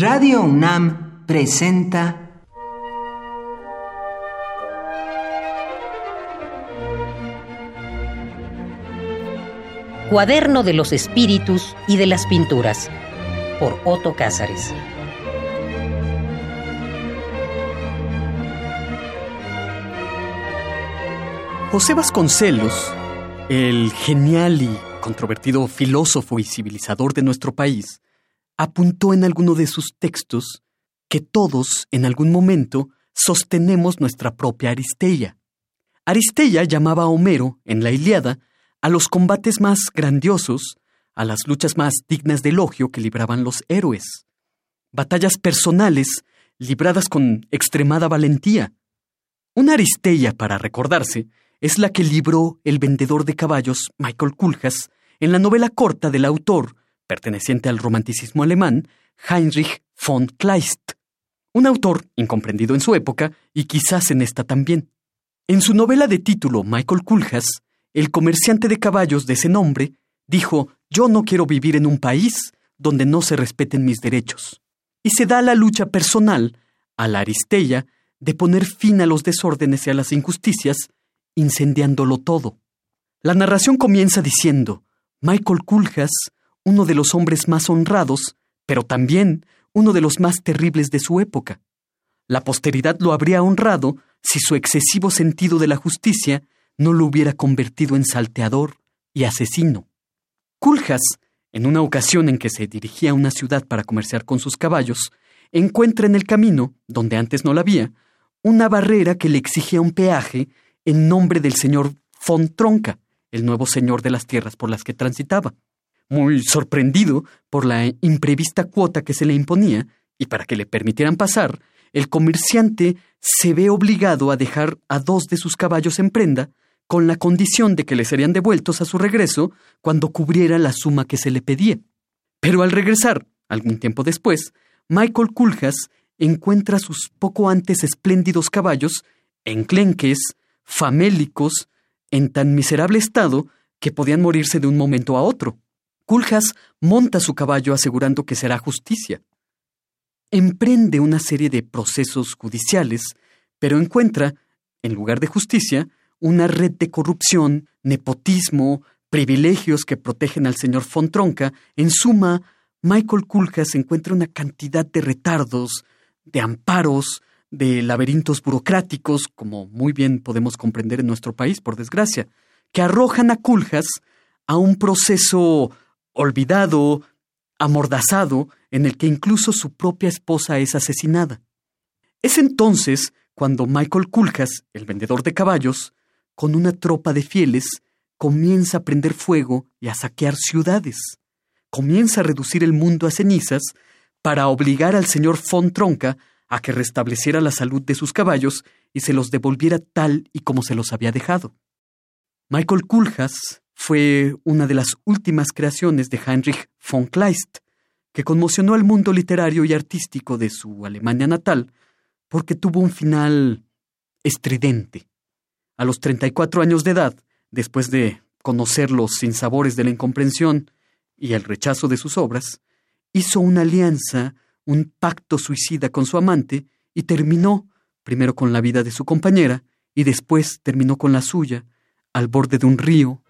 Radio UNAM presenta Cuaderno de los Espíritus y de las Pinturas por Otto Cázares. José Vasconcelos, el genial y controvertido filósofo y civilizador de nuestro país, apuntó en alguno de sus textos que todos, en algún momento, sostenemos nuestra propia Aristeia. Aristeia llamaba a Homero, en la Iliada, a los combates más grandiosos, a las luchas más dignas de elogio que libraban los héroes. Batallas personales libradas con extremada valentía. Una Aristeia, para recordarse, es la que libró el vendedor de caballos Michael Kulhas en la novela corta del autor, perteneciente al romanticismo alemán, Heinrich von Kleist, un autor incomprendido en su época y quizás en esta también. En su novela de título Michael Kulhas, el comerciante de caballos de ese nombre dijo, yo no quiero vivir en un país donde no se respeten mis derechos. Y se da la lucha personal, a la Aristella, de poner fin a los desórdenes y a las injusticias, incendiándolo todo. La narración comienza diciendo, Michael Kulhas, uno de los hombres más honrados, pero también uno de los más terribles de su época. La posteridad lo habría honrado si su excesivo sentido de la justicia no lo hubiera convertido en salteador y asesino. Kulhas, en una ocasión en que se dirigía a una ciudad para comerciar con sus caballos, encuentra en el camino, donde antes no la había, una barrera que le exigía un peaje en nombre del señor von Tronca, el nuevo señor de las tierras por las que transitaba. Muy sorprendido por la imprevista cuota que se le imponía, y para que le permitieran pasar, el comerciante se ve obligado a dejar a dos de sus caballos en prenda, con la condición de que le serían devueltos a su regreso cuando cubriera la suma que se le pedía. Pero al regresar, algún tiempo después, Michael Kulhas encuentra sus poco antes espléndidos caballos enclenques, famélicos, en tan miserable estado que podían morirse de un momento a otro. Kulhas monta su caballo asegurando que será justicia. Emprende una serie de procesos judiciales, pero encuentra, en lugar de justicia, una red de corrupción, nepotismo, privilegios que protegen al señor Fontronca. En suma, Michael Kulhas encuentra una cantidad de retardos, de amparos, de laberintos burocráticos, como muy bien podemos comprender en nuestro país, por desgracia, que arrojan a Kulhas a un proceso olvidado, amordazado, en el que incluso su propia esposa es asesinada. Es entonces cuando Michael Kulhas, el vendedor de caballos, con una tropa de fieles, comienza a prender fuego y a saquear ciudades. Comienza a reducir el mundo a cenizas para obligar al señor von Tronca a que restableciera la salud de sus caballos y se los devolviera tal y como se los había dejado. Michael Kulhas fue una de las últimas creaciones de Heinrich von Kleist, que conmocionó al mundo literario y artístico de su Alemania natal porque tuvo un final estridente. A los 34 años de edad, después de conocer los sinsabores de la incomprensión y el rechazo de sus obras, hizo una alianza, un pacto suicida con su amante y terminó, primero con la vida de su compañera y después terminó con la suya, al borde de un río